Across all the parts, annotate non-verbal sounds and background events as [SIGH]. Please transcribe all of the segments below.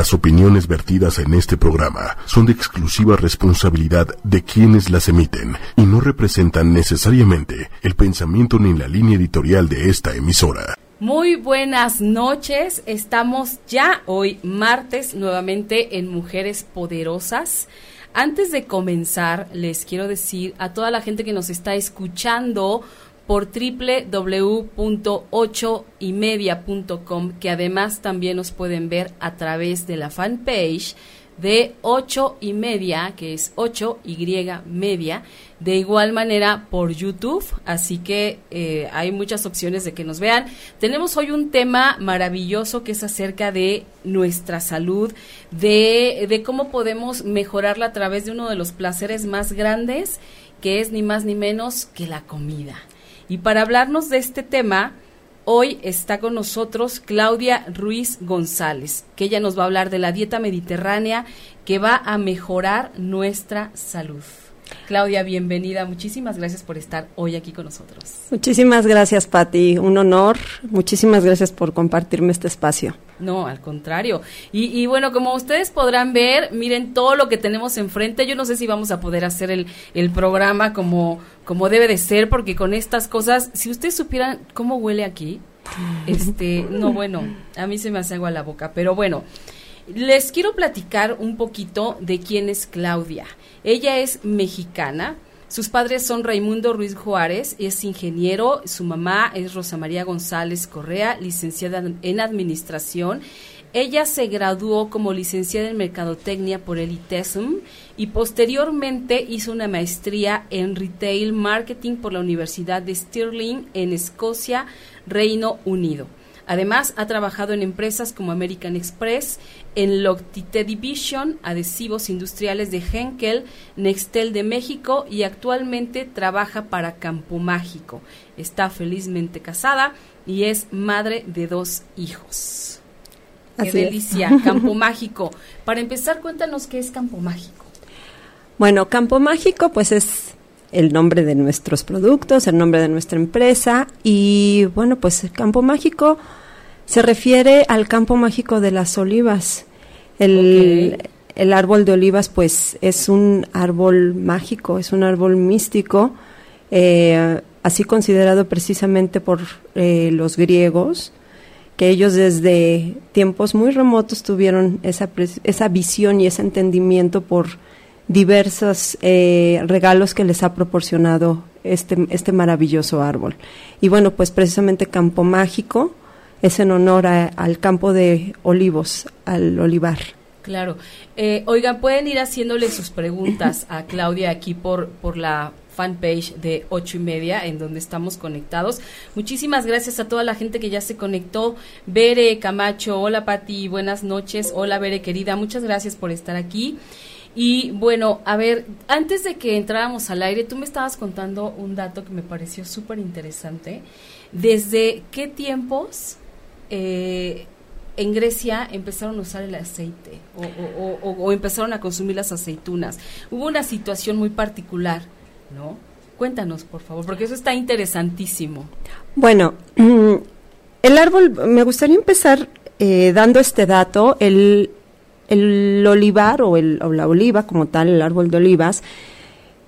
Las opiniones vertidas en este programa son de exclusiva responsabilidad de quienes las emiten y no representan necesariamente el pensamiento ni la línea editorial de esta emisora. Muy buenas noches, estamos ya hoy martes nuevamente en Mujeres Poderosas. Antes de comenzar, les quiero decir a toda la gente que nos está escuchando por www.8ymedia.com, que además también nos pueden ver a través de la fanpage de 8 y media, que es 8 Y media, de igual manera por YouTube, así que eh, hay muchas opciones de que nos vean. Tenemos hoy un tema maravilloso que es acerca de nuestra salud, de, de cómo podemos mejorarla a través de uno de los placeres más grandes, que es ni más ni menos que la comida. Y para hablarnos de este tema, hoy está con nosotros Claudia Ruiz González, que ella nos va a hablar de la dieta mediterránea que va a mejorar nuestra salud. Claudia, bienvenida. Muchísimas gracias por estar hoy aquí con nosotros. Muchísimas gracias, Patti. Un honor. Muchísimas gracias por compartirme este espacio. No, al contrario. Y, bueno, como ustedes podrán ver, miren todo lo que tenemos enfrente. Yo no sé si vamos a poder hacer el, el programa como, como debe de ser, porque con estas cosas, si ustedes supieran cómo huele aquí, este, no, bueno, a mí se me hace agua la boca. Pero bueno, les quiero platicar un poquito de quién es Claudia. Ella es mexicana. Sus padres son Raimundo Ruiz Juárez, es ingeniero, su mamá es Rosa María González Correa, licenciada en Administración. Ella se graduó como licenciada en Mercadotecnia por el ITESM y posteriormente hizo una maestría en Retail Marketing por la Universidad de Stirling en Escocia, Reino Unido. Además, ha trabajado en empresas como American Express, en Loctite Division, adhesivos industriales de Henkel, Nextel de México y actualmente trabaja para Campo Mágico. Está felizmente casada y es madre de dos hijos. Qué delicia, Campo Mágico. Para empezar, cuéntanos qué es Campo Mágico. Bueno, Campo Mágico pues es el nombre de nuestros productos, el nombre de nuestra empresa y bueno, pues Campo Mágico se refiere al campo mágico de las olivas. El, árbol de olivas, pues, es un árbol mágico, es un árbol místico, eh, así considerado precisamente por eh, los griegos, que ellos desde tiempos muy remotos tuvieron esa, esa visión y ese entendimiento por diversos eh, regalos que les ha proporcionado este, este maravilloso árbol. Y bueno, pues precisamente Campo Mágico es en honor al campo de olivos, al olivar. Claro. Eh, oigan, pueden ir haciéndole sus preguntas a Claudia aquí por, por la fanpage de ocho y media en donde estamos conectados. Muchísimas gracias a toda la gente que ya se conectó. Bere Camacho, hola Pati, buenas noches. Hola Bere querida, muchas gracias por estar aquí. Y bueno, a ver, antes de que entráramos al aire, tú me estabas contando un dato que me pareció súper interesante. ¿Desde qué tiempos eh, en Grecia empezaron a usar el aceite o, empezaron a consumir las aceitunas. Hubo una situación muy particular, ¿no? Cuéntanos, por favor, porque eso está interesantísimo. Bueno, el árbol, me gustaría empezar eh, dando este dato, el, olivar o, el, la oliva como tal, el árbol de olivas,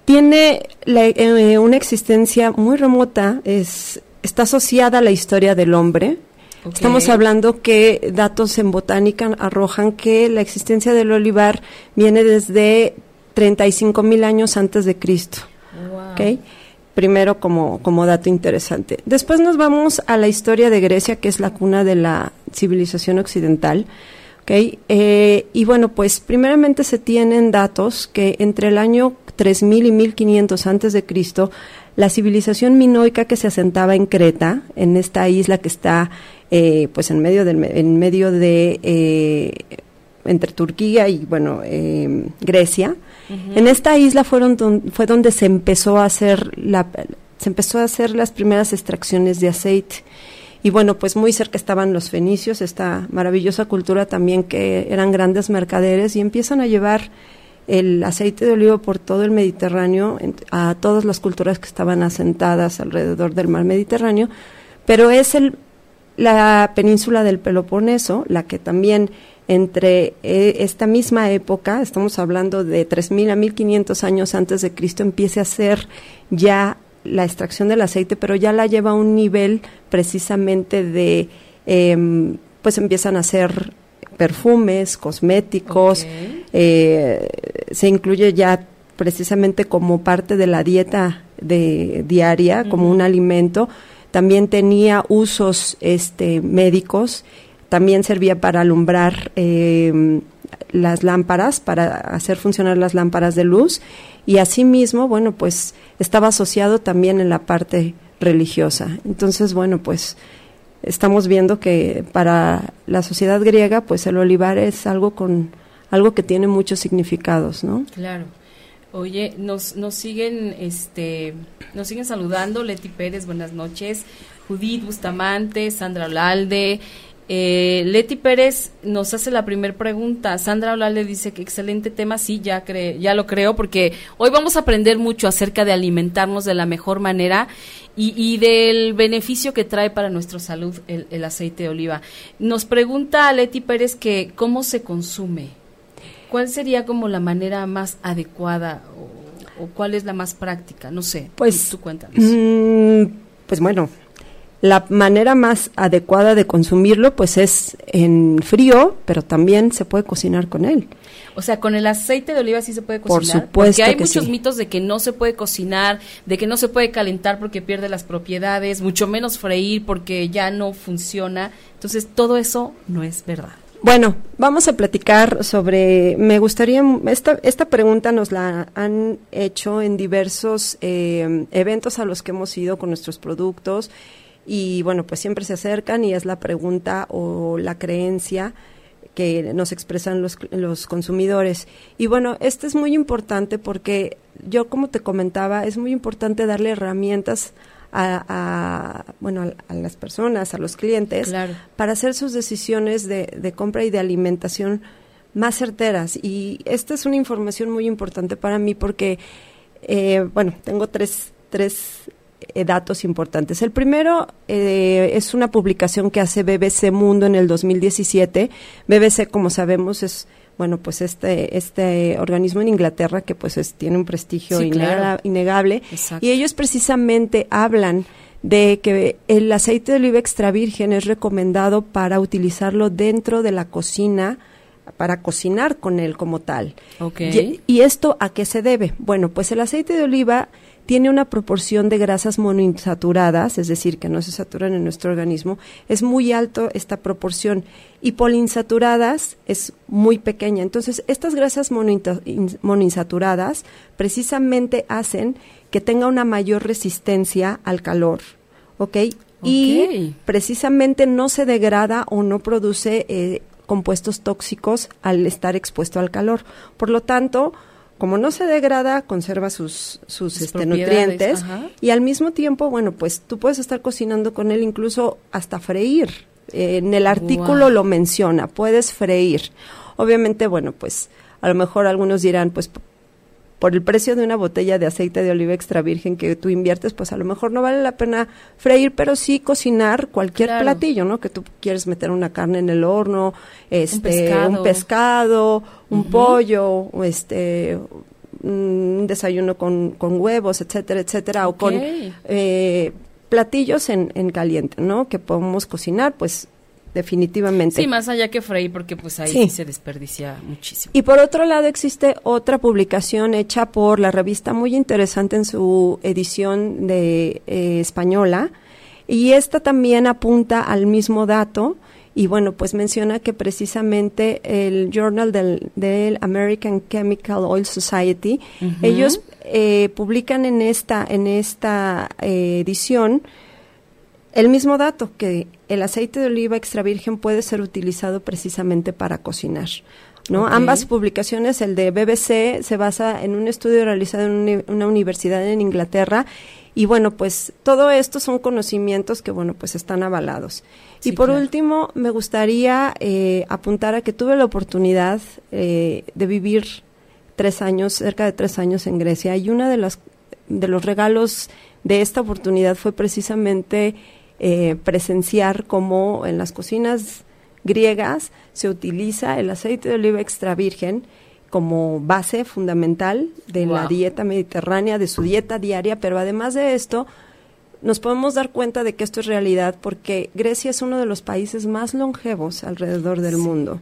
tiene eh, una existencia muy remota, es, está asociada a la historia del hombre, Estamos hablando que datos en botánica arrojan que la existencia del olivar viene desde 35 mil años antes de Cristo. Primero como, como dato interesante. Después nos vamos a la historia de Grecia, que es la cuna de la civilización occidental. Okay. Eh, y bueno, pues primeramente se tienen datos que entre el año 3000 y 1500 antes de Cristo, la civilización minoica que se asentaba en Creta, en esta isla que está eh, pues en medio, del, en medio de, eh, entre Turquía y, bueno, eh, Grecia. En esta isla fueron fue donde se empezó a hacer la, se empezó a hacer las primeras extracciones de aceite. Y bueno, pues muy cerca estaban los fenicios, esta maravillosa cultura también que eran grandes mercaderes y empiezan a llevar el aceite de olivo por todo el Mediterráneo, a todas las culturas que estaban asentadas alrededor del mar Mediterráneo, pero es el la península del Peloponeso, la que también entre eh, esta misma época, estamos hablando de 3.000 a 1.500 años antes de Cristo, empiece a ser ya la extracción del aceite, pero ya la lleva a un nivel precisamente de, em, pues empiezan a hacer perfumes, cosméticos, eh, se incluye ya precisamente como parte de la dieta de, diaria, como un alimento. También tenía usos este, médicos, también servía para alumbrar em, las lámparas, para hacer funcionar las lámparas de luz y asimismo, bueno, pues estaba asociado también en la parte religiosa. Entonces, bueno, pues estamos viendo que para la sociedad griega, pues el olivar es algo con algo que tiene muchos significados, ¿no? Claro. Oye, nos, nos siguen, este, nos siguen saludando, Leti Pérez, buenas noches, Judith Bustamante, Sandra Olalde, eh, Leti Pérez nos hace la primera pregunta. Sandra Olalde dice que excelente tema, sí, ya, cre ya lo creo, porque hoy vamos a aprender mucho acerca de alimentarnos de la mejor manera y, y del beneficio que trae para nuestra salud el, el, aceite de oliva. Nos pregunta Leti Pérez que cómo se consume. ¿Cuál sería como la manera más adecuada o, o cuál es la más práctica? No sé. Pues tú cuéntanos. Mmm, pues bueno, la manera más adecuada de consumirlo pues es en frío, pero también se puede cocinar con él. O sea, con el aceite de oliva sí se puede cocinar. Por supuesto porque hay que muchos sí. mitos de que no se puede cocinar, de que no se puede calentar porque pierde las propiedades, mucho menos freír porque ya no funciona. Entonces, todo eso no es verdad. Bueno, vamos a platicar sobre, me gustaría, esta, esta pregunta nos la han hecho en diversos eh, eventos a los que hemos ido con nuestros productos y bueno, pues siempre se acercan y es la pregunta o la creencia que nos expresan los, los consumidores. Y bueno, este es muy importante porque yo, como te comentaba, es muy importante darle herramientas a, a bueno, a, a, las personas, a los clientes, claro. para hacer sus decisiones de, de compra y de alimentación más certeras. Y esta es una información muy importante para mí porque, eh, bueno, tengo tres, tres eh, datos importantes. El primero eh, es una publicación que hace BBC Mundo en el 2017. BBC, como sabemos, es bueno, pues este este organismo en Inglaterra que pues es, tiene un prestigio sí, innegable, claro. innegable Exacto. y ellos precisamente hablan de que el aceite de oliva extra virgen es recomendado para utilizarlo dentro de la cocina para cocinar con él como tal. Okay. Y, y, esto a qué se debe? Bueno, pues el aceite de oliva tiene una proporción de grasas monoinsaturadas, es decir, que no se saturan en nuestro organismo, es muy alto esta proporción y poliinsaturadas es muy pequeña. Entonces, estas grasas monoinsaturadas precisamente hacen que tenga una mayor resistencia al calor, ¿ok? Y okay. precisamente no se degrada o no produce eh, compuestos tóxicos al estar expuesto al calor. Por lo tanto, como no se degrada, conserva sus, sus, sus este, nutrientes ajá. y al mismo tiempo, bueno, pues tú puedes estar cocinando con él incluso hasta freír. Eh, en el artículo wow. lo menciona, puedes freír. Obviamente, bueno, pues a lo mejor algunos dirán, pues por el precio de una botella de aceite de oliva extra virgen que tú inviertes, pues a lo mejor no vale la pena freír, pero sí cocinar cualquier claro. platillo, ¿no? Que tú quieres meter una carne en el horno, este, un pescado, un, pescado, un uh -huh. pollo, este un desayuno con, con huevos, etcétera, etcétera, okay. o con eh, platillos en, en caliente, ¿no? Que podemos cocinar, pues definitivamente. Sí, más allá que freír, porque pues ahí sí. sí. se desperdicia muchísimo. Y por otro lado existe otra publicación hecha por la revista muy interesante en su edición de eh, española y esta también apunta al mismo dato y bueno, pues menciona que precisamente el Journal del, del American Chemical Oil Society, uh -huh. ellos eh, publican en esta, en esta eh, edición el mismo dato, que el aceite de oliva extra virgen puede ser utilizado precisamente para cocinar. ¿no? Okay. Ambas publicaciones, el de BBC se basa en un estudio realizado en una universidad en Inglaterra y bueno, pues todo esto son conocimientos que bueno, pues están avalados. Sí, y por claro. último, me gustaría eh, apuntar a que tuve la oportunidad eh, de vivir tres años, cerca de tres años en Grecia y una de las de los regalos de esta oportunidad fue precisamente eh, presenciar cómo en las cocinas griegas se utiliza el aceite de oliva extra virgen como base fundamental de la dieta mediterránea, de su dieta diaria, pero además de esto, nos podemos dar cuenta de que esto es realidad porque Grecia es uno de los países más longevos alrededor del mundo.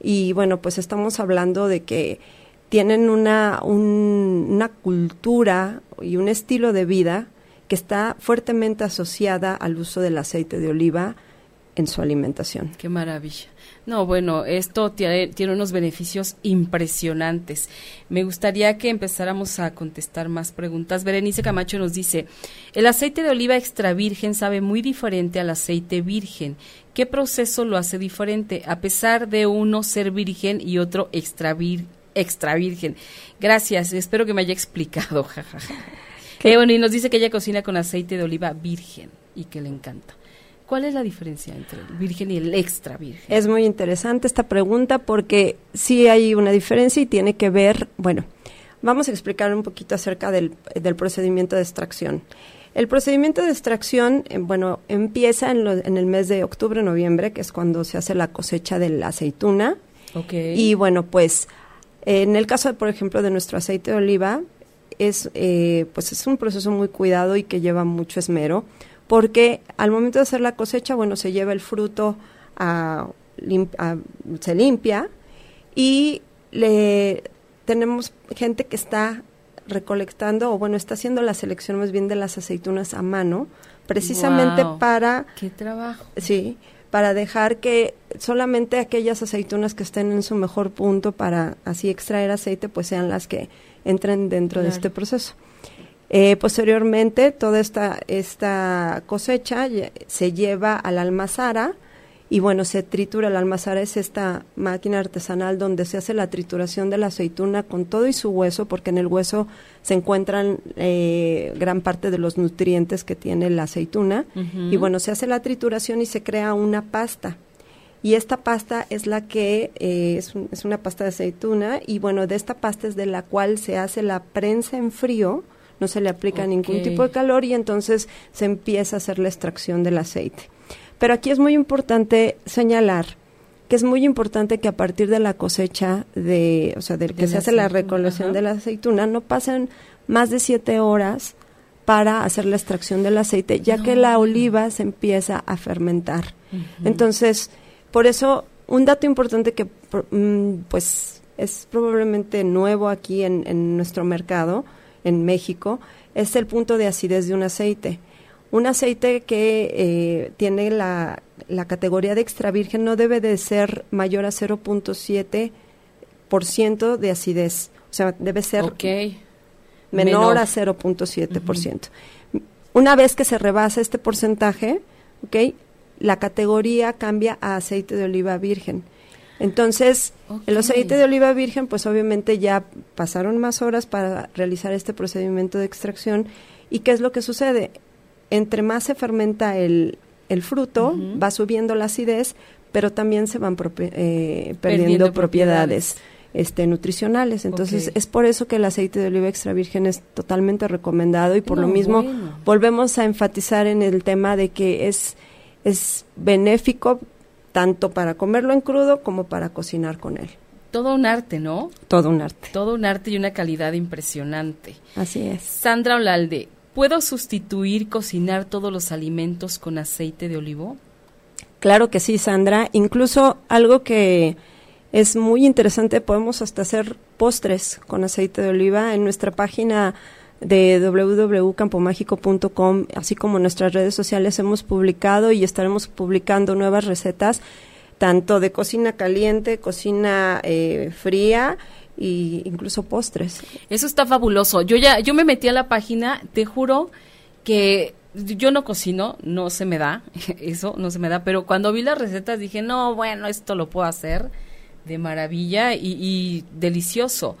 Y bueno, pues estamos hablando de que tienen una, un- una cultura y un estilo de vida que está fuertemente asociada al uso del aceite de oliva en su alimentación. Qué maravilla. No, bueno, esto tiene, unos beneficios impresionantes. Me gustaría que empezáramos a contestar más preguntas. Berenice Camacho nos dice, el aceite de oliva extra virgen sabe muy diferente al aceite virgen. ¿Qué proceso lo hace diferente? A pesar de uno ser virgen y otro extra, vir- extra virgen. Gracias, espero que me haya explicado. [LAUGHS] Eh, bueno, y nos dice que ella cocina con aceite de oliva virgen y que le encanta. ¿Cuál es la diferencia entre el virgen y el extra virgen? Es muy interesante esta pregunta porque sí hay una diferencia y tiene que ver, bueno, vamos a explicar un poquito acerca del, del procedimiento de extracción. El procedimiento de extracción, eh, bueno, empieza en, lo- en el mes de octubre, noviembre, que es cuando se hace la cosecha de la aceituna. Ok. Y bueno, pues en el caso, por ejemplo, de nuestro aceite de oliva, es, eh, pues es un proceso muy cuidado y que lleva mucho esmero, porque al momento de hacer la cosecha, bueno, se lleva el fruto a, lim- a- se limpia y le tenemos gente que está recolectando o bueno está haciendo la selección más bien de las aceitunas a mano precisamente para Qué trabajo. Sí, para dejar que solamente aquellas aceitunas que estén en su mejor punto para así extraer aceite, pues sean las que entren dentro de este proceso. Eh, posteriormente, toda esta, esta cosecha se lleva a la almazara y bueno, se tritura. La almazara es esta máquina artesanal donde se hace la trituración de la aceituna con todo y su hueso, porque en el hueso se encuentran eh, gran parte de los nutrientes que tiene la aceituna. Y bueno, se hace la trituración y se crea una pasta. Y esta pasta es la que eh, es, un- es una pasta de aceituna. Y bueno, de esta pasta es de la cual se hace la prensa en frío, no se le aplica ningún tipo de calor y entonces se empieza a hacer la extracción del aceite. Pero aquí es muy importante señalar que es muy importante que a partir de la cosecha de, o sea, del que De se hace la recolección de la aceituna, no pasen más de siete horas para hacer la extracción del aceite, ya que la oliva se empieza a fermentar. Entonces, por eso, un dato importante que mm, pues es probablemente nuevo aquí en, en nuestro mercado, en México, es el punto de acidez de un aceite. Un aceite que eh, tiene la, la categoría de extra virgen no debe de ser mayor a 0.7% de acidez. O sea, debe ser menor, Menor. a 0.7%. Una vez que se rebasa este porcentaje, ¿ok? La categoría cambia a aceite de oliva virgen. Entonces, el aceite de oliva virgen, pues obviamente ya pasaron más horas para realizar este procedimiento de extracción. ¿Y qué es lo que sucede? Entre más se fermenta el, el fruto, va subiendo la acidez, pero también se van eh, perdiendo, Perdiendo propiedades este, nutricionales. Entonces, es por eso que el aceite de oliva extra virgen es totalmente recomendado y por lo mismo bueno. volvemos a enfatizar en el tema de que es, es benéfico tanto para comerlo en crudo como para cocinar con él. Todo un arte, ¿no? Todo un arte. Todo un arte y una calidad impresionante. Así es. Sandra Olalde, ¿puedo sustituir cocinar todos los alimentos con aceite de olivo? Claro que sí, Sandra. Incluso algo que es muy interesante, podemos hasta hacer postres con aceite de oliva en nuestra página de www.campomágico.com, así como nuestras redes sociales hemos publicado y estaremos publicando nuevas recetas, tanto de cocina caliente, cocina eh, fría e incluso postres. Eso está fabuloso. Yo ya, yo me metí a la página, te juro que yo no cocino, no se me da, [LAUGHS] eso no se me da, pero cuando vi las recetas dije, no, bueno, esto lo puedo hacer de maravilla y, y delicioso.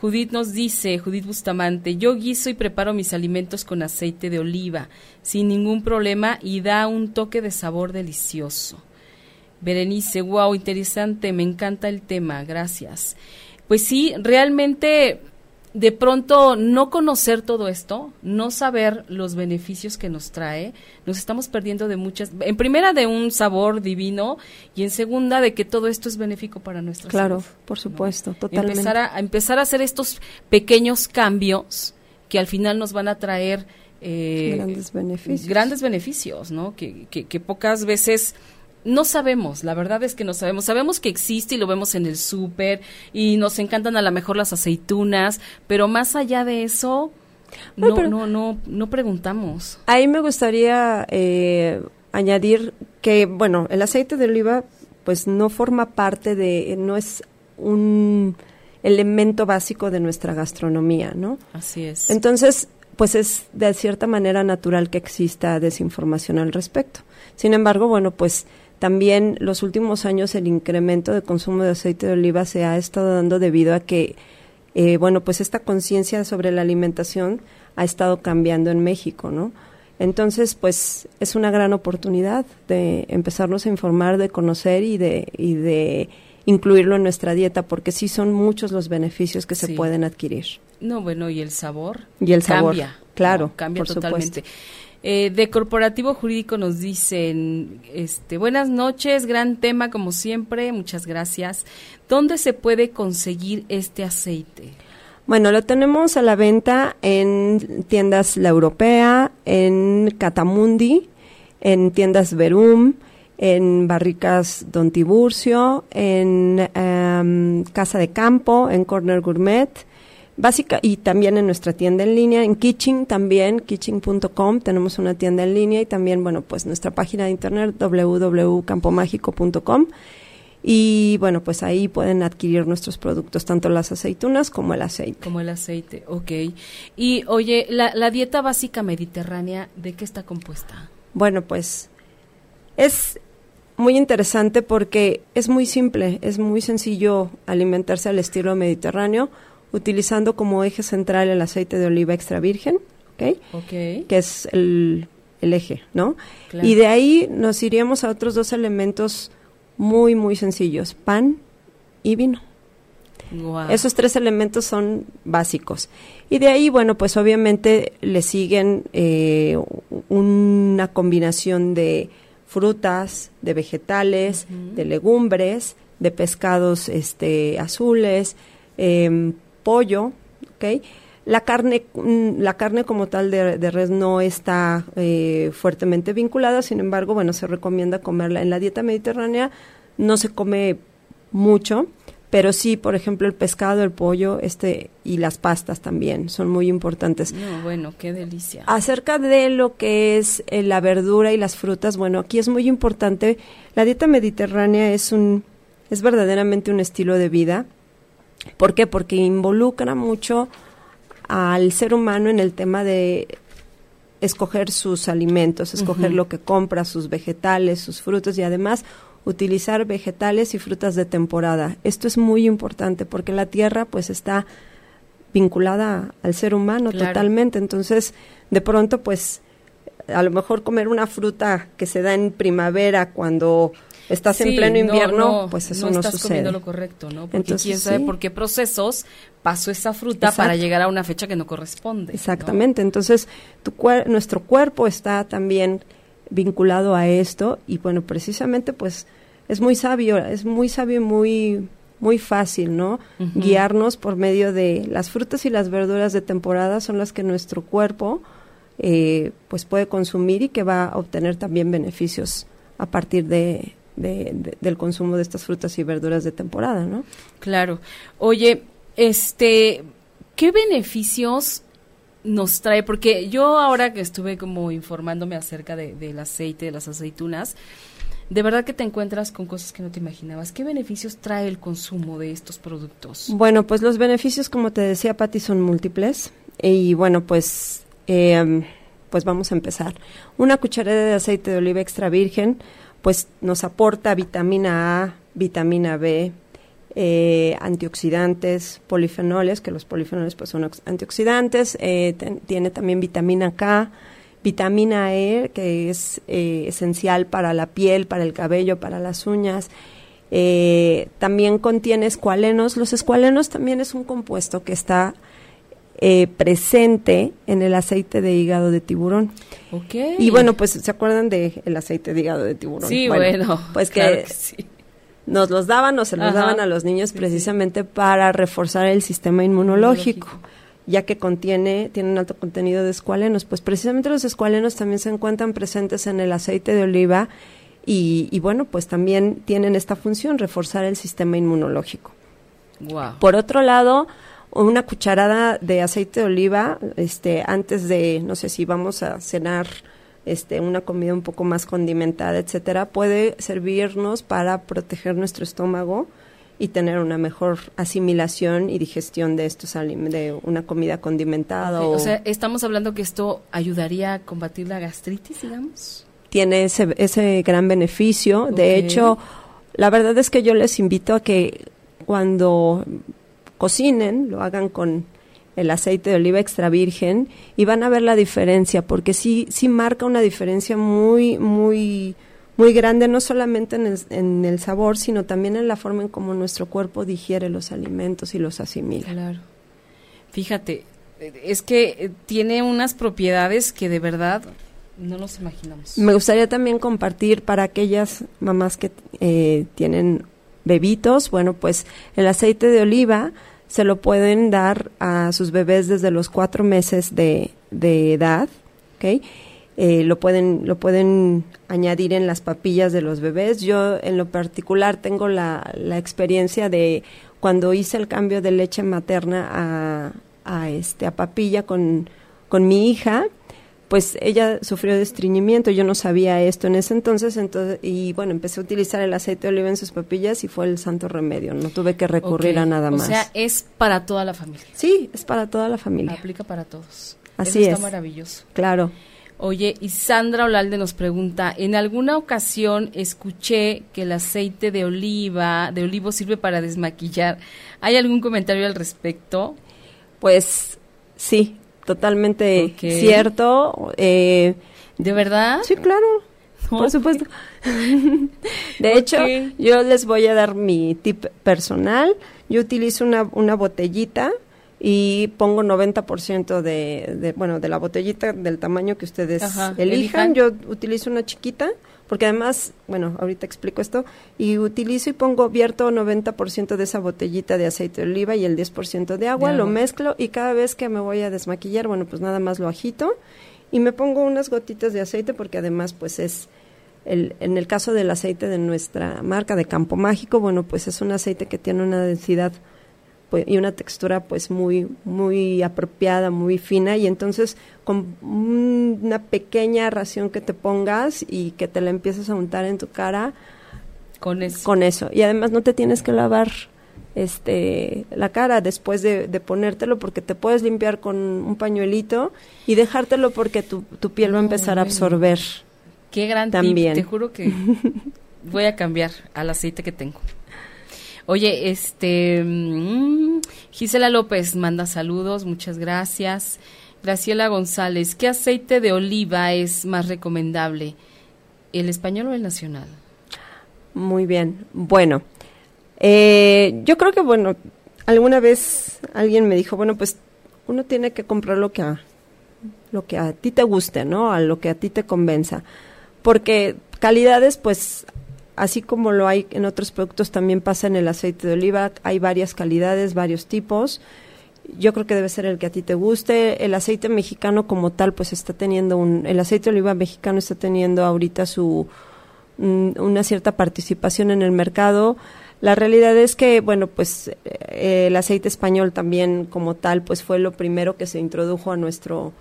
Judith nos dice, Judith Bustamante, yo guiso y preparo mis alimentos con aceite de oliva, sin ningún problema y da un toque de sabor delicioso. Berenice, wow, interesante, me encanta el tema, gracias. Pues sí, realmente de pronto no conocer todo esto, no saber los beneficios que nos trae, nos estamos perdiendo de muchas, en primera de un sabor divino y en segunda de que todo esto es benéfico para nuestra claro, por supuesto, totalmente. Empezar a, empezar a hacer estos pequeños cambios que al final nos van a traer eh, grandes beneficios. Grandes beneficios, ¿no? Que, que, que pocas veces no sabemos, la verdad es que no sabemos. Sabemos que existe y lo vemos en el súper y nos encantan a lo mejor las aceitunas, pero más allá de eso, no, no, no, no preguntamos. Ahí me gustaría eh, añadir que, bueno, el aceite de oliva pues no forma parte de, no es un elemento básico de nuestra gastronomía, ¿no? Así es. Entonces, pues es de cierta manera natural que exista desinformación al respecto. Sin embargo, bueno, pues también los últimos años el incremento de consumo de aceite de oliva se ha estado dando debido a que, eh, bueno, pues esta conciencia sobre la alimentación ha estado cambiando en México, ¿no? Entonces, pues es una gran oportunidad de empezarnos a informar, de conocer y de, y de incluirlo en nuestra dieta, porque sí son muchos los beneficios que se pueden adquirir. No, bueno, y el sabor. Y el sabor. Cambia. Claro. cambia totalmente. Eh, de Corporativo Jurídico nos dicen, este, buenas noches, gran tema como siempre, muchas gracias. ¿Dónde se puede conseguir este aceite? Bueno, lo tenemos a la venta en tiendas La Europea, en Catamundi, en tiendas Verum, en Barricas Don Tiburcio, en em, Casa de Campo, en Corner Gourmet, básica y también en nuestra tienda en línea, en Kitchen también, kitchen.com, tenemos una tienda en línea y también, bueno, pues nuestra página de internet www.campomágico.com y bueno, pues ahí pueden adquirir nuestros productos, tanto las aceitunas como el aceite. Como el aceite, ok. Y oye, la, la dieta básica mediterránea, ¿de qué está compuesta? Bueno, pues es muy interesante porque es muy simple, es muy sencillo alimentarse al estilo mediterráneo utilizando como eje central el aceite de oliva extra virgen, ¿okay? que es el, eje, ¿no? Y de ahí nos iríamos a otros dos elementos muy, muy sencillos, pan y vino. Esos tres elementos son básicos. Y de ahí, bueno, pues obviamente le siguen eh, una combinación de frutas, de vegetales, de legumbres, de pescados este, azules, eh, pollo, ¿ok? La carne, mm, la carne como tal de, res no está eh, fuertemente vinculada, sin embargo, bueno, se recomienda comerla. En la dieta mediterránea no se come mucho, pero sí, por ejemplo, el pescado, el pollo, este y las pastas también son muy importantes. No, bueno, qué delicia. Acerca de lo que es eh, la verdura y las frutas, bueno, aquí es muy importante. La dieta mediterránea es un es verdaderamente un estilo de vida ¿Por qué? Porque involucra mucho al ser humano en el tema de escoger sus alimentos, escoger lo que compra, sus vegetales, sus frutos y además utilizar vegetales y frutas de temporada. Esto es muy importante porque la tierra pues está vinculada al ser humano totalmente, entonces de pronto pues a lo mejor comer una fruta que se da en primavera cuando estás en pleno invierno, pues eso no, no estás comiendo lo correcto, ¿no? Porque quién sabe por qué procesos pasó esa fruta para llegar a una fecha que no corresponde. Exactamente, entonces tu nuestro cuerpo está también vinculado a esto y bueno, precisamente pues es muy sabio, es muy sabio y muy muy fácil, ¿no? Guiarnos por medio de las frutas y las verduras de temporada son las que nuestro cuerpo eh, pues puede consumir y que va a obtener también beneficios a partir de, del consumo de estas frutas y verduras de temporada, ¿no? Claro. Oye, este, ¿qué beneficios nos trae? Porque yo ahora que estuve como informándome acerca del aceite, de las aceitunas, de verdad que te encuentras con cosas que no te imaginabas. ¿Qué beneficios trae el consumo de estos productos? Bueno, pues los beneficios, como te decía Patti, son múltiples. Y bueno, pues, eh, pues vamos a empezar. Una cucharada de aceite de oliva extra virgen pues nos aporta vitamina A, vitamina B, eh, antioxidantes, polifenoles, que los polifenoles pues son antioxidantes, eh, tiene también vitamina K, vitamina E, que es eh, esencial para la piel, para el cabello, para las uñas. también contiene escualenos. Los escualenos también es un compuesto que está eh, presente en el aceite de hígado de tiburón. Ok. Y bueno, pues se acuerdan del el aceite de hígado de tiburón. Sí, bueno, pues que, claro que sí. nos los daban o se los Ajá. daban a los niños Sí, precisamente para reforzar el sistema inmunológico, Inmunológico. ya que contiene, tiene un alto contenido de escualenos. Pues precisamente los escualenos también se encuentran presentes en el aceite de oliva y, y bueno, pues también tienen esta función, reforzar el sistema inmunológico. Wow. Por otro lado, una cucharada de aceite de oliva, este, antes de, no sé si vamos a cenar, este, una comida un poco más condimentada, etcétera, puede servirnos para proteger nuestro estómago y tener una mejor asimilación y digestión de estos de una comida condimentada o, O sea, estamos hablando que esto ayudaría a combatir la gastritis, digamos. tiene ese, ese gran beneficio. De hecho, la verdad es que yo les invito a que cuando cocinen, lo hagan con el aceite de oliva extra virgen y van a ver la diferencia, porque sí, sí marca una diferencia muy, muy, muy grande, no solamente en el, en el sabor, sino también en la forma en cómo nuestro cuerpo digiere los alimentos y los asimila. Claro. Fíjate, eh, es que eh, tiene unas propiedades que de verdad no nos imaginamos. Me gustaría también compartir para aquellas mamás que eh, tienen bebitos, bueno, pues el aceite de oliva se lo pueden dar a sus bebés desde los cuatro meses de, de edad, ¿ok? Eh, lo pueden lo pueden añadir en las papillas de los bebés. Yo en lo particular tengo la, la experiencia de cuando hice el cambio de leche materna a, a este a papilla con, con mi hija, pues ella sufrió de estreñimiento, yo no sabía esto en ese entonces, entonces y bueno, empecé a utilizar el aceite de oliva en sus papillas y fue el santo remedio, no tuve que recurrir a nada más. O sea, es para toda la familia. sí, es para toda la familia. Aplica para todos. Así Eso es. está maravilloso. Claro. Oye, y Sandra Olalde nos pregunta, en alguna ocasión escuché que el aceite de oliva, de olivo sirve para desmaquillar. ¿Hay algún comentario al respecto? Pues sí, totalmente cierto. Eh, ¿De verdad? sí, claro, por supuesto. [LAUGHS] De hecho, yo les voy a dar mi tip personal. Yo utilizo una, una botellita y pongo 90% de, de, bueno, de la botellita del tamaño que ustedes Ajá, elijan. elijan. Yo utilizo una chiquita porque además, bueno, ahorita explico esto, y utilizo y pongo, vierto 90% de esa botellita de aceite de oliva y el 10% de agua, De lo agua. mezclo y cada vez que me voy a desmaquillar, bueno, pues nada más lo agito y me pongo unas gotitas de aceite porque además pues es el, en el caso del aceite de nuestra marca de Campo Mágico, bueno, pues es un aceite que tiene una densidad pues, y una textura pues muy muy apropiada, muy fina y entonces con un- una pequeña ración que te pongas y que te la empieces a untar en tu cara Con eso. con eso y además no te tienes que lavar este la cara después de, de ponértelo porque te puedes limpiar con un pañuelito y dejártelo porque tu, tu piel va a empezar a absorber Qué gran También. tip. Te juro que [LAUGHS] voy a cambiar al aceite que tengo. Oye, este mm, Gisela López manda saludos, muchas gracias. Graciela González, ¿qué aceite de oliva es más recomendable? ¿El español o el nacional? Muy bien. Bueno, eh, yo creo que, bueno, alguna vez alguien me dijo, bueno, pues uno tiene que comprar lo que a, lo que a ti te guste, ¿no? A lo que a ti te convenza. Porque calidades, pues, así como lo hay en otros productos, también pasa en el aceite de oliva. Hay varias calidades, varios tipos. Yo creo que debe ser el que a ti te guste. El aceite mexicano como tal, pues está teniendo un, el aceite de oliva mexicano está teniendo ahorita su, mm, una cierta participación en el mercado. La realidad es que, bueno, pues eh, el aceite español también como tal, pues fue lo primero que se introdujo a nuestro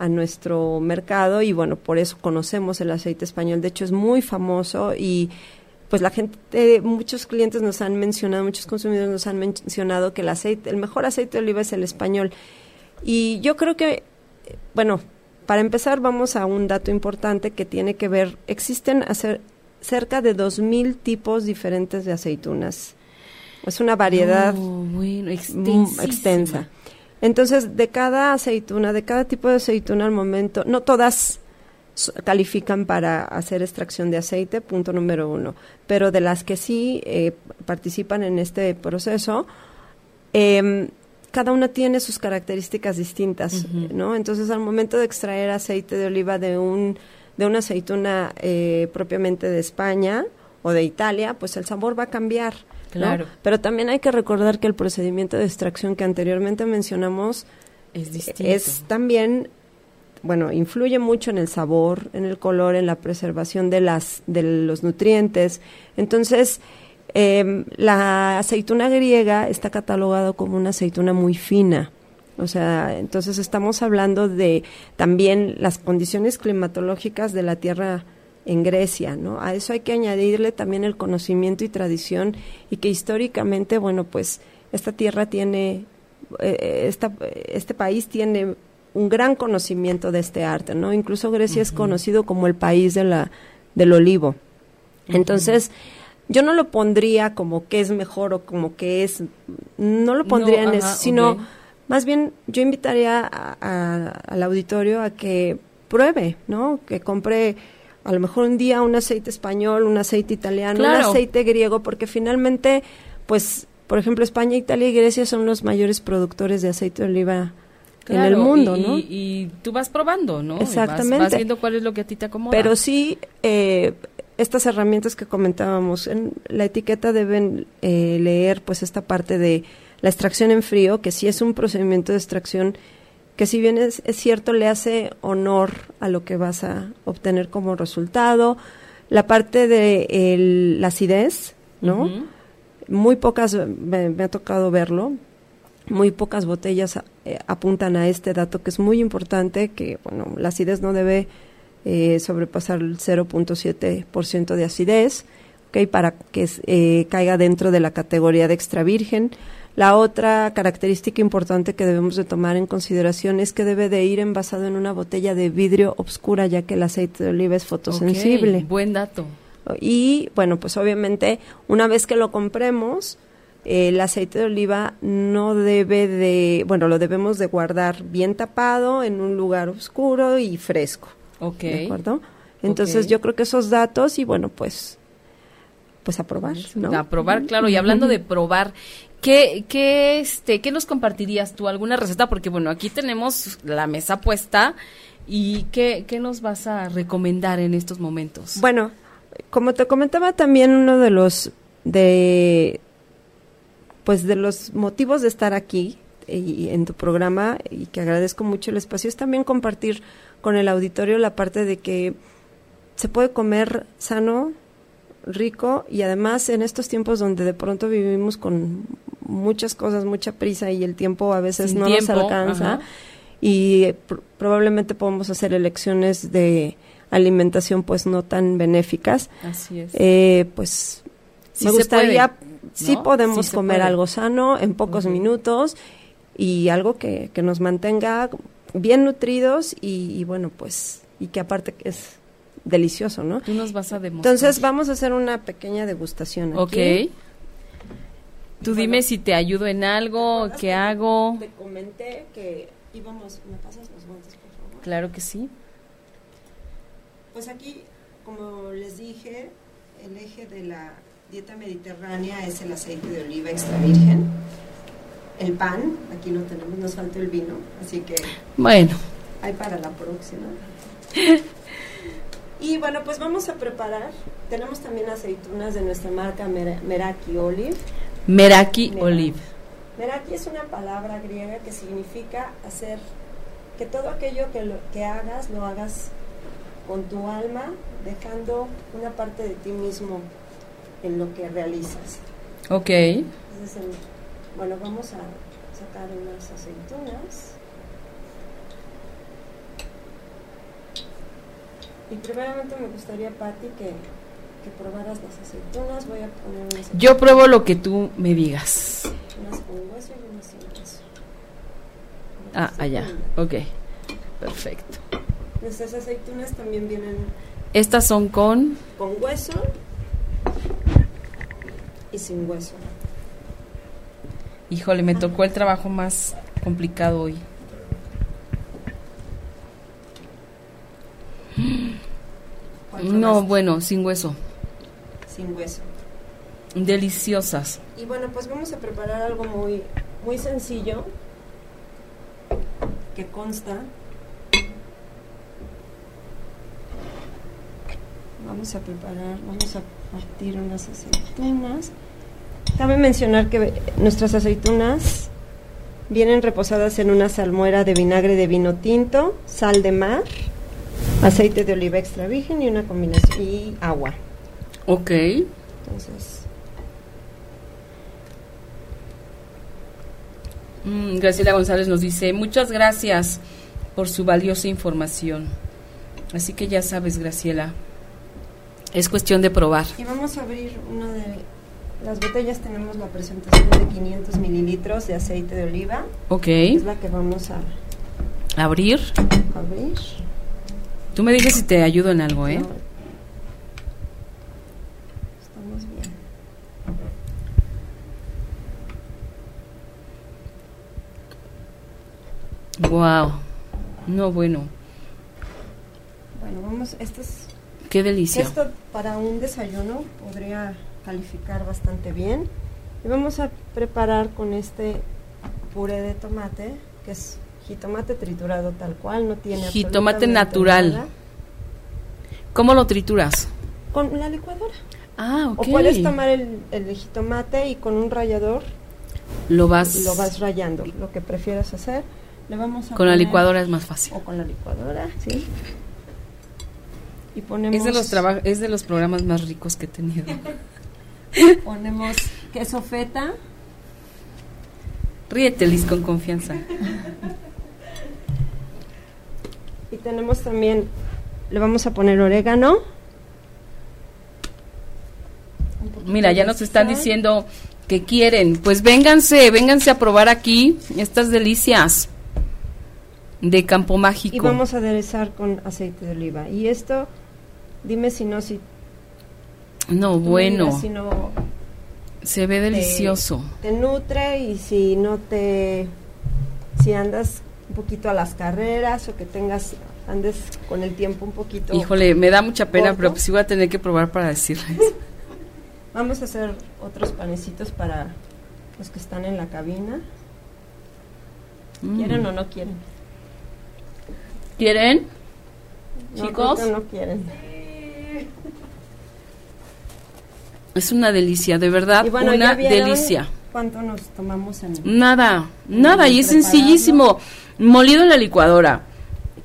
a nuestro mercado y bueno, por eso conocemos el aceite español. De hecho, es muy famoso y pues la gente, muchos clientes nos han mencionado, muchos consumidores nos han mencionado que el aceite, el mejor aceite de oliva es el español. Y yo creo que, bueno, para empezar vamos a un dato importante que tiene que ver, existen hacer, cerca de 2.000 tipos diferentes de aceitunas. Es una variedad bueno, extensísima. extensa. Entonces, de cada aceituna, de cada tipo de aceituna al momento, no todas califican para hacer extracción de aceite, punto número uno, pero de las que sí eh, participan en este proceso, em, cada una tiene sus características distintas, ¿no? Entonces, al momento de extraer aceite de oliva de un de una aceituna eh, propiamente de España o de Italia, pues el sabor va a cambiar. Claro. Pero también hay que recordar que el procedimiento de extracción que anteriormente mencionamos es, distinto. es también bueno, influye mucho en el sabor, en el color, en la preservación de las de los nutrientes. Entonces, eh, la aceituna griega está catalogada como una aceituna muy fina. O sea, entonces estamos hablando de también las condiciones climatológicas de la tierra en Grecia, ¿no? A eso hay que añadirle también el conocimiento y tradición y que históricamente, bueno, pues esta tierra tiene, eh, esta, este país tiene un gran conocimiento de este arte, ¿no? Incluso Grecia es conocido como el país de la, del olivo. Entonces, yo no lo pondría como que es mejor o como que es, no lo pondría en eso, sino más bien yo invitaría al auditorio a que pruebe, ¿no? Que compre a lo mejor un día un aceite español, un aceite italiano, un aceite griego, porque finalmente, pues, por ejemplo, España, Italia y Grecia son los mayores productores de aceite de oliva en el mundo, y, ¿no? Y, tú vas probando, ¿no? Exactamente. Vas, viendo cuál es lo que a ti te acomoda. Pero sí, eh, estas herramientas que comentábamos, en la etiqueta deben eh, leer pues esta parte de la extracción en frío, que sí es un procedimiento de extracción que si bien es, cierto le hace honor a lo que vas a obtener como resultado, la parte de la acidez, ¿no? Muy pocas, me, ha tocado verlo, muy pocas botellas eh, apuntan a este dato que es muy importante, que bueno, la acidez no debe eh, sobrepasar el 0.7% de acidez, ¿okay? para que eh, caiga dentro de la categoría de extra virgen. La otra característica importante que debemos de tomar en consideración es que debe de ir envasado en una botella de vidrio obscura, ya que el aceite de oliva es fotosensible. buen dato. Y bueno, pues obviamente una vez que lo compremos, el aceite de oliva no debe de, bueno, lo debemos de guardar bien tapado en un lugar oscuro y fresco. Ok. ¿De acuerdo? Entonces yo creo que esos datos y bueno, pues pues a probar, ¿no? A probar, claro. Y hablando de probar, ¿qué, qué, este, ¿qué nos compartirías tú? ¿Alguna receta? Porque bueno, aquí tenemos la mesa puesta y ¿qué, qué nos vas a recomendar en estos momentos? Bueno, como te comentaba también uno de los de pues de los motivos de estar aquí y en tu programa y que agradezco mucho el espacio es también compartir con el auditorio la parte de que se puede comer sano, rico y además en estos tiempos donde de pronto vivimos con muchas cosas, mucha prisa y el tiempo a veces no nos alcanza y probablemente podemos hacer elecciones de alimentación pues no tan benéficas. Así es. Eh, pues me gustaría, sí podemos comer algo sano en pocos minutos y algo que, que nos mantenga bien nutridos y, bueno, pues, y que aparte es delicioso, ¿no? Tú nos vas a demostrar. Entonces vamos a hacer una pequeña degustación. Aquí. Ok. Tú dime si te ayudo en algo, qué hago. Te comenté que íbamos, ¿me pasas los guantes, por favor? Claro que sí. Pues aquí, como les dije, el eje de la dieta mediterránea es el aceite de oliva extra virgen el pan, aquí lo tenemos, nos falta el vino, así que... Bueno. Hay para la próxima. y bueno, pues vamos a preparar, tenemos también aceitunas de nuestra marca Meraki Olive. Meraki, Olive. Meraki es una palabra griega que significa hacer, que todo aquello que, lo, que hagas, lo hagas con tu alma, dejando una parte de ti mismo en lo que realizas. Ok. Bueno, vamos a sacar unas aceitunas. Y primeramente me gustaría, Patti, que, que probaras las aceitunas. Voy a poner unas Yo pruebo lo que tú me digas. Unas con hueso y unas sin hueso. Ah, allá. Ok. Perfecto. Nuestras aceitunas también vienen... Estas son con... Con hueso y sin hueso. Híjole, me tocó el trabajo más complicado hoy. No, bueno, sin hueso. Sin hueso. Deliciosas. Y bueno, pues vamos a preparar algo muy muy sencillo que consta. Vamos a preparar, vamos a partir unas aceitunas. Cabe mencionar que nuestras aceitunas vienen reposadas en una salmuera de vinagre de vino tinto, sal de mar, aceite de oliva extra virgen y una combinación y agua. Ok. Entonces, Mm, Graciela González nos dice, muchas gracias por su valiosa información. Así que ya sabes, Graciela, es cuestión de probar. y vamos a abrir una de las botellas. Tenemos la presentación de 500 mililitros de aceite de oliva. Ok, Es la que vamos a abrir. abrir. Tú me dices si te ayudo en algo, ¿eh? No. Estamos bien. Wow. No, bueno, Bueno, vamos, esto es qué delicia. Esto para un desayuno podría calificar bastante bien. Y vamos a preparar con este puré de tomate, que es jitomate triturado tal cual, no tiene Jitomate natural. nada. ¿Cómo lo trituras? Con la licuadora. Ah, ok. O puedes tomar el, el jitomate y con un rallador Lo vas... lo vas rayando, lo que prefieras hacer. Le vamos a Con la licuadora es más fácil. O con la licuadora, sí. Y ponemos, Es de los es de los programas más ricos que he tenido. [LAUGHS] ponemos queso feta. Ríete, Liz, con confianza. Y tenemos también, le vamos a poner orégano. Mira, ya nos están diciendo que quieren. Pues vénganse, vénganse a probar aquí estas delicias de Campo Mágico. Y vamos a aderezar con aceite de oliva. Y esto, dime si no, si No, bueno, dirás si no se ve delicioso. te nutre y si no te, si andas un poquito a las carreras o que tengas, andes con el tiempo un poquito. Híjole, me da mucha pena, ¿Corto? pero pues sí voy a tener que probar para decirles. [LAUGHS] Vamos a hacer otros panecitos para los que están en la cabina. ¿Quieren Mm. o no quieren? ¿Quieren? No, Chicos. no quieren. Es una delicia, de verdad, bueno, una ¿ya vieron delicia. ¿Cuánto nos tomamos en Nada, nada, y es sencillísimo. Molido en la licuadora.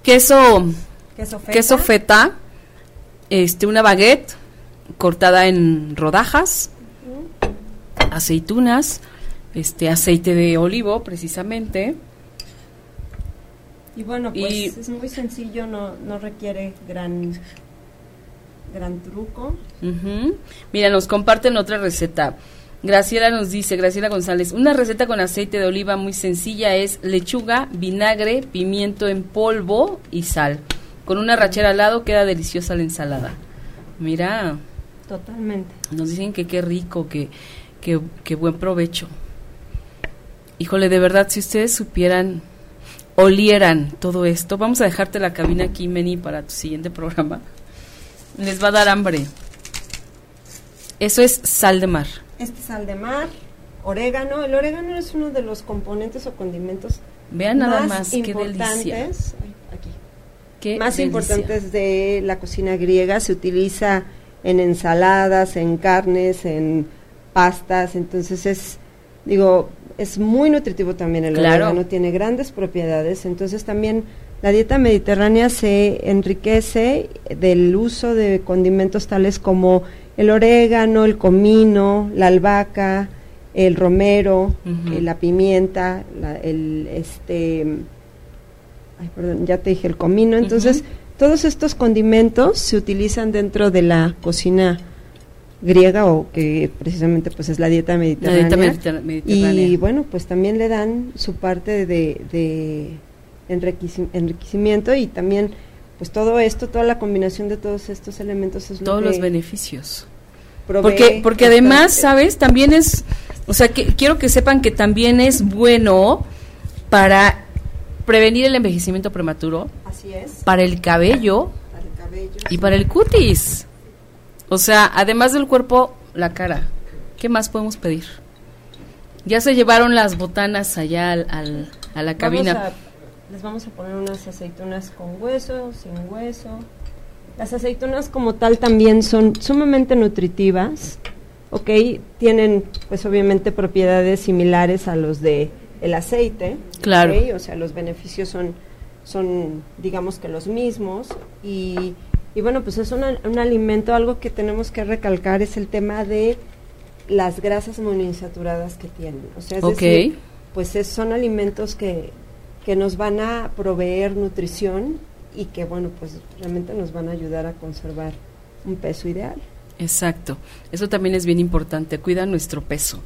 Queso, queso feta? queso feta, este, una baguette cortada en rodajas, aceitunas, este, aceite de olivo, precisamente. Y bueno, pues Y- es muy sencillo, no, no requiere gran gran truco. Mira, nos comparten otra receta. Graciela nos dice, Graciela González, una receta con aceite de oliva muy sencilla es lechuga, vinagre, pimiento en polvo y sal. Con una rachera al lado queda deliciosa la ensalada. Mira, Totalmente. nos dicen que qué rico, que, que, que buen provecho. Híjole, de verdad, si ustedes supieran, olieran todo esto, vamos a dejarte la cabina aquí, Meni, para tu siguiente programa. Les va a dar hambre. Eso es sal de mar. Este sal de mar, orégano. El orégano es uno de los componentes o condimentos Vean nada más, más, qué delicia. aquí. Qué más delicia. importantes de la cocina griega. Se utiliza en ensaladas, en carnes, en pastas. Entonces es, digo, es muy nutritivo también el Claro. orégano. Tiene grandes propiedades. Entonces también la dieta mediterránea se enriquece del uso de condimentos tales como el orégano, el comino, la albahaca, el romero, eh, la pimienta, la- el este ay, perdón, ya te dije el comino. Entonces, todos estos condimentos se utilizan dentro de la cocina griega o que precisamente pues es la dieta La mediterránea. dieta mediter- mediterránea. Y bueno, pues también le dan su parte de, enriquecimiento y también pues todo esto, toda la combinación de todos estos elementos es lo Todos que los beneficios. Porque, porque además, ¿sabes? También es, o sea, que quiero que sepan que también es bueno para prevenir el envejecimiento prematuro, Así es, para el cabello para el cabello. y para el cutis. O sea, además del cuerpo, la cara. ¿Qué más podemos pedir? Ya se llevaron las botanas allá al, al- a la cabina. Vamos a- les vamos a poner unas aceitunas con hueso, sin hueso. Las aceitunas como tal también son sumamente nutritivas, ¿ok? Tienen pues obviamente propiedades similares a los de el aceite, Claro. O sea, los beneficios son, son digamos que los mismos y, y bueno, pues es una- un alimento, algo que tenemos que recalcar es el tema de las grasas monoinsaturadas que tienen. O sea, es decir, pues es- son alimentos que, que nos van a proveer nutrición y que, bueno, pues realmente nos van a ayudar a conservar un peso ideal. Exacto. Eso también es bien importante. Cuida nuestro peso.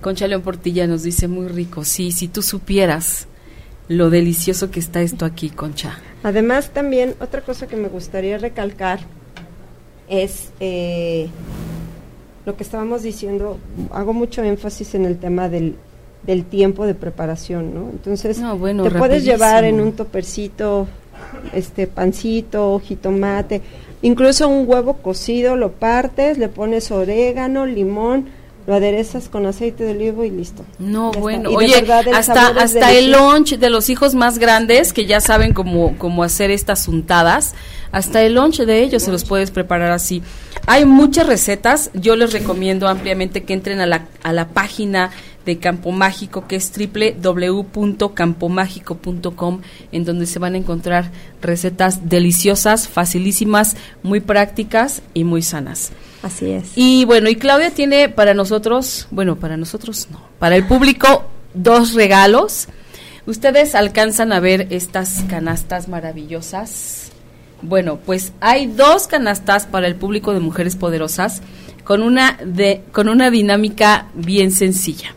Concha León Portilla nos dice muy rico. Sí, si tú supieras lo delicioso que está esto aquí, Concha. Además, también otra cosa que me gustaría recalcar es eh, lo que estábamos diciendo, hago mucho énfasis en el tema del, del tiempo de preparación, ¿no? Entonces, No, bueno, te puedes llevar en un topercito, este pancito, jitomate, incluso un huevo cocido, lo partes, le pones orégano, limón, lo aderezas con aceite de olivo y listo. No, Ya bueno, oye, verdad el hasta, hasta el lunch de los hijos más grandes que ya saben cómo, cómo hacer estas untadas, hasta el lunch de ellos se los puedes preparar así. Hay muchas recetas, yo les recomiendo ampliamente que entren a la, a la página de Campo Mágico que es www.campomágico.com en donde se van a encontrar recetas deliciosas, facilísimas, muy prácticas y muy sanas. Así es. Y bueno, y Claudia tiene para nosotros, bueno, para nosotros no, para el público dos regalos. Ustedes alcanzan a ver estas canastas maravillosas. Bueno, pues hay dos canastas para el público de Mujeres Poderosas con una de con una dinámica bien sencilla.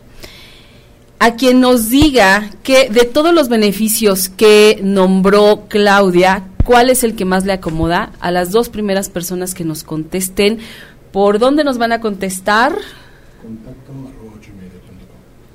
A quien nos diga que de todos los beneficios que nombró Claudia, ¿cuál es el que más le acomoda? A las dos primeras personas que nos contesten, ¿por dónde nos van a contestar?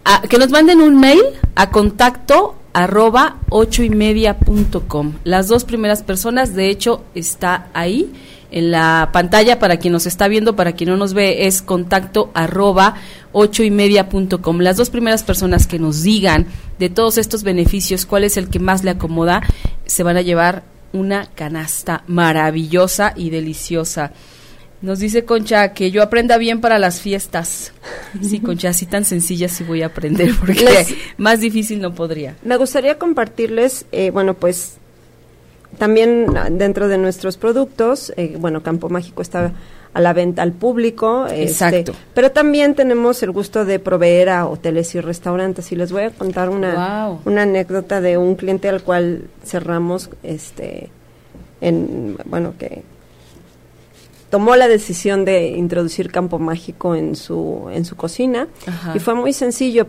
A- que nos manden un mail a contacto arroba ocho y media punto com. Las dos primeras personas, de hecho, está ahí en la pantalla para quien nos está viendo, para quien no nos ve, es contacto arroba ocho y media punto com. Las dos primeras personas que nos digan de todos estos beneficios cuál es el que más le acomoda, se van a llevar una canasta maravillosa y deliciosa. Nos dice Concha que yo aprenda bien para las fiestas. Sí, [LAUGHS] Concha, así tan sencilla sí voy a aprender, porque Les- más difícil no podría. Me gustaría compartirles, eh, bueno, pues también ah, dentro de nuestros productos, eh, bueno, Campo Mágico está a la venta al público. este, Exacto. pero también tenemos el gusto de proveer a hoteles y restaurantes. Y les voy a contar una, Wow. una anécdota de un cliente al cual cerramos, este, en, bueno, que tomó la decisión de introducir Campo Mágico en su, en su cocina. Ajá. Y fue muy sencillo.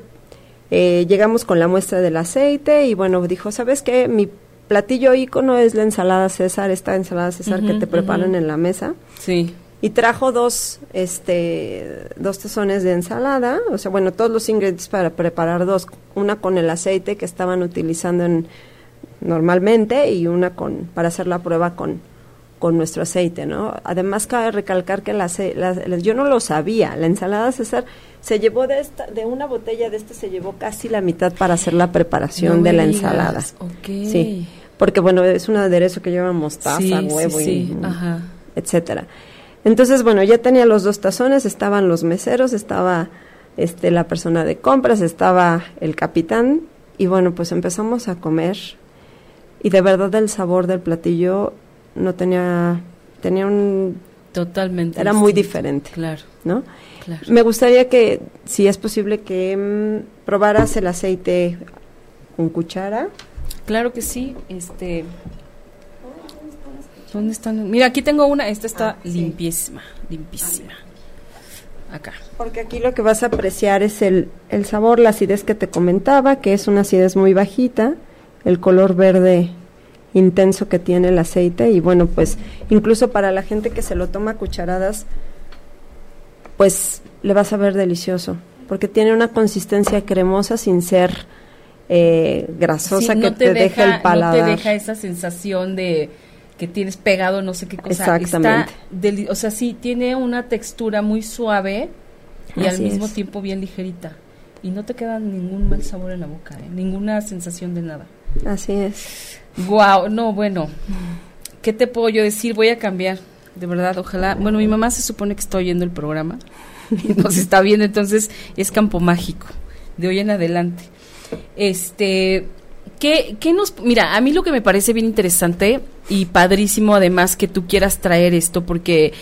Eh, llegamos con la muestra del aceite y bueno, dijo, ¿sabes qué? Mi platillo ícono es la ensalada César, esta ensalada César que te preparan en la mesa. Sí. Y trajo dos, este, dos tazones de ensalada, o sea, bueno, todos los ingredientes para preparar dos, una con el aceite que estaban utilizando en, normalmente y una con, para hacer la prueba con, con nuestro aceite, ¿no? Además cabe recalcar que la, la- la- yo no lo sabía, la ensalada César se llevó de esta, de una botella de este se llevó casi la mitad para hacer la preparación No de la digas. ensalada. Ok. Sí, porque bueno, es un aderezo que lleva mostaza, Sí, huevo sí, y. Ajá. etcétera. Entonces, bueno, ya tenía los dos tazones, estaban los meseros, estaba este la persona de compras, estaba el capitán y bueno, pues empezamos a comer y de verdad el sabor del platillo no tenía tenía un Totalmente. era muy diferente, Claro, ¿no? claro. Me gustaría que si es posible que mm, probaras el aceite con cuchara. Claro que sí. Este. ¿Dónde están? Mira, aquí tengo una. Esta está Ah, sí. limpiísima. Acá. Porque aquí lo que vas a apreciar es el, el sabor, la acidez que te comentaba, que es una acidez muy bajita, el color verde intenso que tiene el aceite y bueno, pues incluso para la gente que se lo toma a cucharadas, pues le vas a ver delicioso, porque tiene una consistencia cremosa sin ser eh, grasosa Sí, que no te, deja el paladar. No te deja esa sensación de que tienes pegado no sé qué cosa. Exactamente. Está o sea, sí, tiene una textura muy suave y al mismo es. tiempo bien ligerita. y no te queda ningún mal sabor en la boca, ¿eh? ninguna sensación de nada. Así es. Wow, no, bueno. ¿Qué te puedo yo decir? Voy a cambiar, de verdad, ojalá. Bueno, mi mamá se supone que está oyendo el programa y nos está viendo, entonces es campo mágico, de hoy en adelante. Este, ¿qué, ¿qué nos...? Mira, a mí lo que me parece bien interesante y padrísimo además que tú quieras traer esto, porque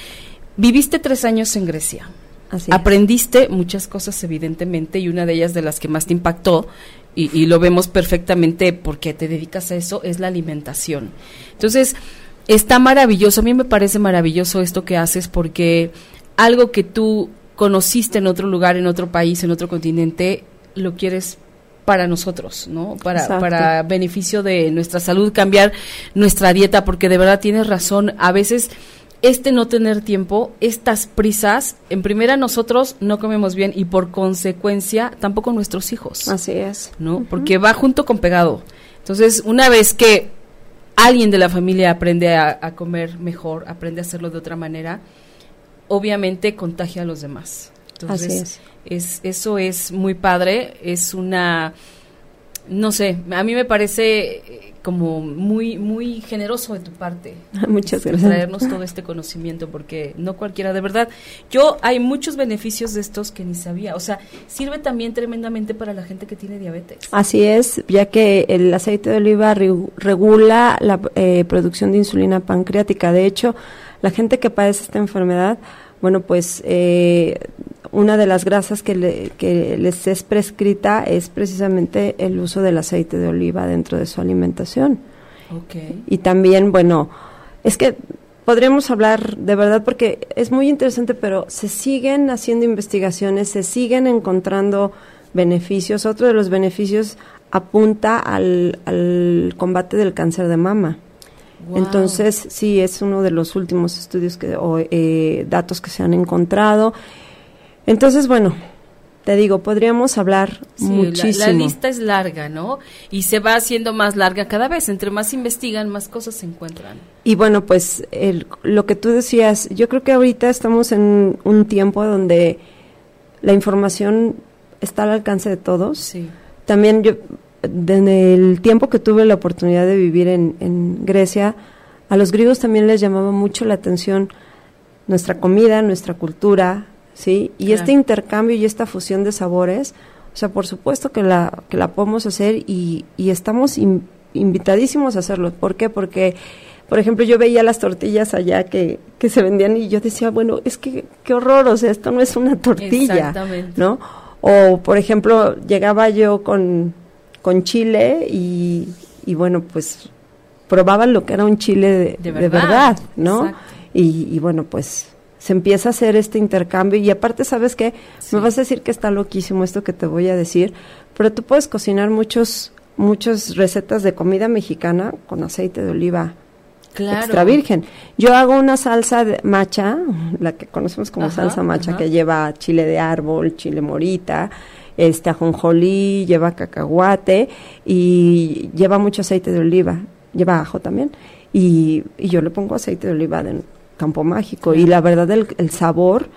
viviste tres años en Grecia. Así es. Aprendiste muchas cosas, evidentemente, y una de ellas de las que más te impactó, y, y lo vemos perfectamente porque te dedicas a eso, es la alimentación. Entonces, está maravilloso, a mí me parece maravilloso esto que haces porque algo que tú conociste en otro lugar, en otro país, en otro continente, lo quieres para nosotros, ¿no? Para, Exacto. para beneficio de nuestra salud, cambiar nuestra dieta, porque de verdad tienes razón, a veces este no tener tiempo, estas prisas, en primera nosotros no comemos bien y por consecuencia tampoco nuestros hijos. Así es. ¿no? Porque va junto con pegado. Entonces, una vez que alguien de la familia aprende a, a comer mejor, aprende a hacerlo de otra manera, obviamente contagia a los demás. Entonces, Así es. Es- eso es muy padre, es una, no sé, a mí me parece eh, como muy, muy generoso de tu parte. [LAUGHS] Muchas gracias. Traernos todo este conocimiento, porque no cualquiera, de verdad, yo hay muchos beneficios de estos que ni sabía, o sea, sirve también tremendamente para la gente que tiene diabetes. Así es, ya que el aceite de oliva regu- regula la eh, producción de insulina pancreática. De hecho, la gente que padece esta enfermedad, bueno, pues eh, una de las grasas que, le- que les es prescrita es precisamente el uso del aceite de oliva dentro de su alimentación. Y también, bueno, es que podríamos hablar de verdad porque es muy interesante, pero se siguen haciendo investigaciones, se siguen encontrando beneficios. Otro de los beneficios apunta al, al combate del cáncer de mama. Wow. Entonces, sí, es uno de los últimos estudios que, o eh, datos que se han encontrado. Entonces, bueno, te digo, podríamos hablar Sí, muchísimo. La, lista es larga, ¿no? Y se va haciendo más larga cada vez. Entre más investigan, más cosas se encuentran. Y bueno, pues el- lo que tú decías, yo creo que ahorita estamos en un tiempo donde la información está al alcance de todos. Sí. También yo, en el tiempo que tuve la oportunidad de vivir en, en Grecia, a los griegos también les llamaba mucho la atención nuestra comida, nuestra cultura, ¿sí? Y Claro. este intercambio y esta fusión de sabores, o sea, por supuesto que la, que la podemos hacer y, y estamos in- invitadísimos a hacerlo. ¿Por qué? Porque, por ejemplo, yo veía las tortillas allá que, que se vendían y yo decía, bueno, es que qué horror, o sea, esto no es una tortilla, Exactamente. ¿no? O, por ejemplo, llegaba yo con, con chile y, y bueno, pues probaban lo que era un chile de, De de verdad, verdad, ¿no? Y, y bueno, pues se empieza a hacer este intercambio y aparte, ¿sabes qué? Sí. Me vas a decir que está loquísimo esto que te voy a decir, pero tú puedes cocinar muchos muchas recetas de comida mexicana con aceite de oliva Claro. extra virgen. Yo hago una salsa de macha, la que conocemos como Ajá, salsa macha, ajá. que lleva chile de árbol, chile morita, este ajonjolí, lleva cacahuate y lleva mucho aceite de oliva, lleva ajo también. Y, y yo le pongo aceite de oliva de campo mágico y la verdad el, el sabor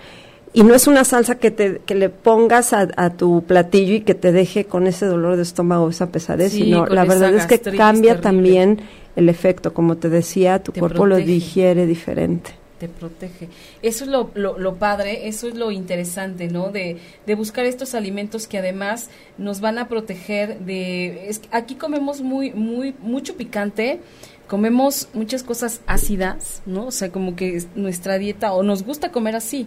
y no es una salsa que te que le pongas a, a tu platillo y que te deje con ese dolor de estómago esa pesadez Sí, sino la verdad es que cambia terrible. también el efecto como te decía tu Te cuerpo lo digiere diferente te protege. Eso es lo, lo, lo padre, eso es lo interesante, ¿no? De, de buscar estos alimentos que además nos van a proteger de... Es, aquí comemos muy, muy, mucho picante, comemos muchas cosas ácidas, ¿no? O sea, como que es nuestra dieta, o nos gusta comer así,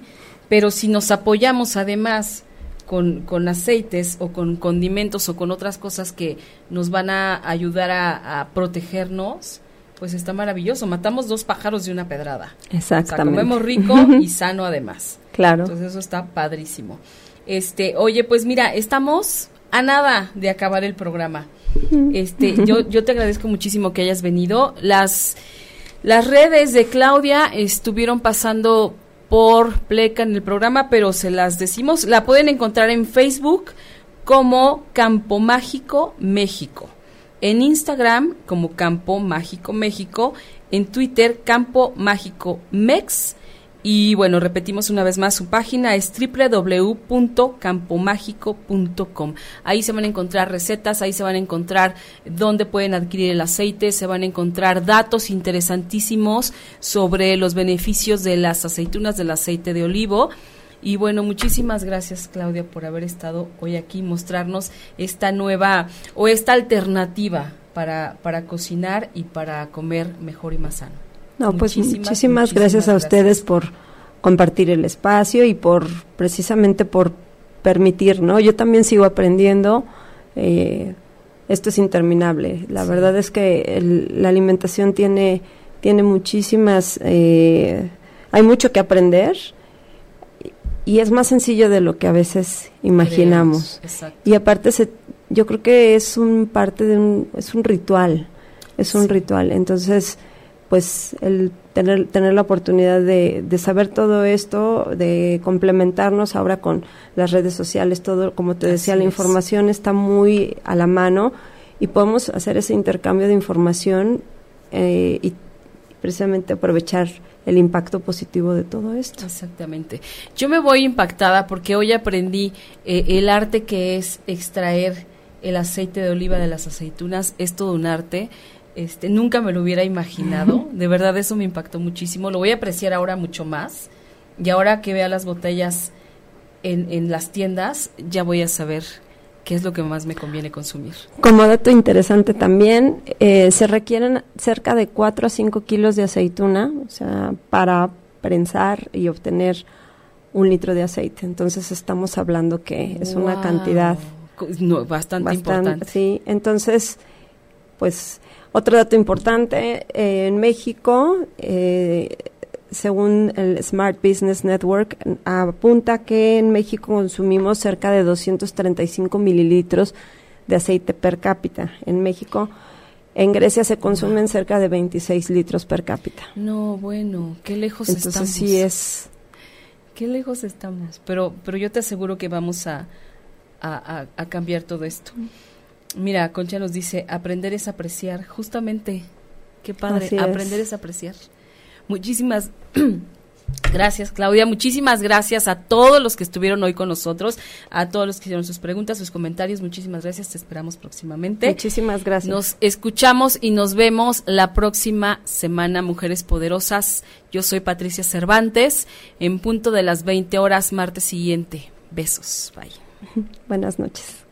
pero si nos apoyamos además con, con aceites o con condimentos o con otras cosas que nos van a ayudar a, a protegernos, pues está maravilloso. Matamos dos pájaros de una pedrada. O sea, exactamente comemos rico y sano además. claro Entonces eso está padrísimo. Este, oye, pues mira, estamos a nada de acabar el programa. Este, yo, yo te agradezco muchísimo que hayas venido. Las, las redes de Claudia estuvieron pasando por pleca en el programa, pero se las decimos. La pueden encontrar en Facebook como Campo Mágico México. En Instagram como Campo Mágico México. En Twitter Campo Mágico Mex. Y bueno, repetimos una vez más, su página es www.campomágico.com. Ahí se van a encontrar recetas, ahí se van a encontrar dónde pueden adquirir el aceite, se van a encontrar datos interesantísimos sobre los beneficios de las aceitunas del aceite de olivo. Y bueno, muchísimas gracias Claudia por haber estado hoy aquí, mostrarnos esta nueva o esta alternativa para, para cocinar y para comer mejor y más sano. No, pues muchísimas, gracias a ustedes por compartir el espacio y por precisamente por permitir, ¿no? Yo también sigo aprendiendo. Eh, esto es interminable. La verdad es que la alimentación tiene tiene muchísimas, eh, hay mucho que aprender y es más sencillo de lo que a veces imaginamos. y aparte se, yo creo que es un parte de un, es un ritual, es un ritual. Entonces, pues el tener, tener la oportunidad de, de, saber todo esto, de complementarnos ahora con las redes sociales, todo, como te decía, la información está muy a la mano y podemos hacer ese intercambio de información eh, y precisamente aprovechar el impacto positivo de todo esto. Exactamente. Yo me voy impactada porque hoy aprendí eh, el arte que es extraer el aceite de oliva de las aceitunas, es todo un arte este, nunca me lo hubiera imaginado. De verdad, eso me impactó muchísimo. Lo voy a apreciar ahora mucho más. Y ahora que vea las botellas en, en las tiendas, ya voy a saber qué es lo que más me conviene consumir. Como dato interesante también, eh, se requieren cerca de 4 a 5 kilos de aceituna, o sea, para prensar y obtener un litro de aceite. Entonces estamos hablando que es una cantidad bastante, bastante importante. Sí, entonces, pues otro dato importante, eh, en México, eh, según el Smart Business Network, apunta que en México consumimos cerca de 235 mililitros de aceite per cápita. En México, en Grecia se consumen cerca de 26 litros per cápita. No, bueno, qué lejos estamos. Entonces sí es... Qué lejos estamos, pero, pero yo te aseguro que vamos a, a, a cambiar todo esto. Mira, Concha nos dice, aprender es apreciar, justamente, qué padre, aprender es. apreciar. Muchísimas [CLEARS THROAT] gracias, Claudia, muchísimas gracias a todos los que estuvieron hoy con nosotros, a todos los que hicieron sus preguntas, sus comentarios, muchísimas gracias, te esperamos próximamente. Muchísimas gracias. Nos escuchamos y nos vemos la próxima semana, Mujeres Poderosas. Yo soy Patricia Cervantes, en punto de las 20 horas, martes siguiente. Besos, bye. [LAUGHS] Buenas noches.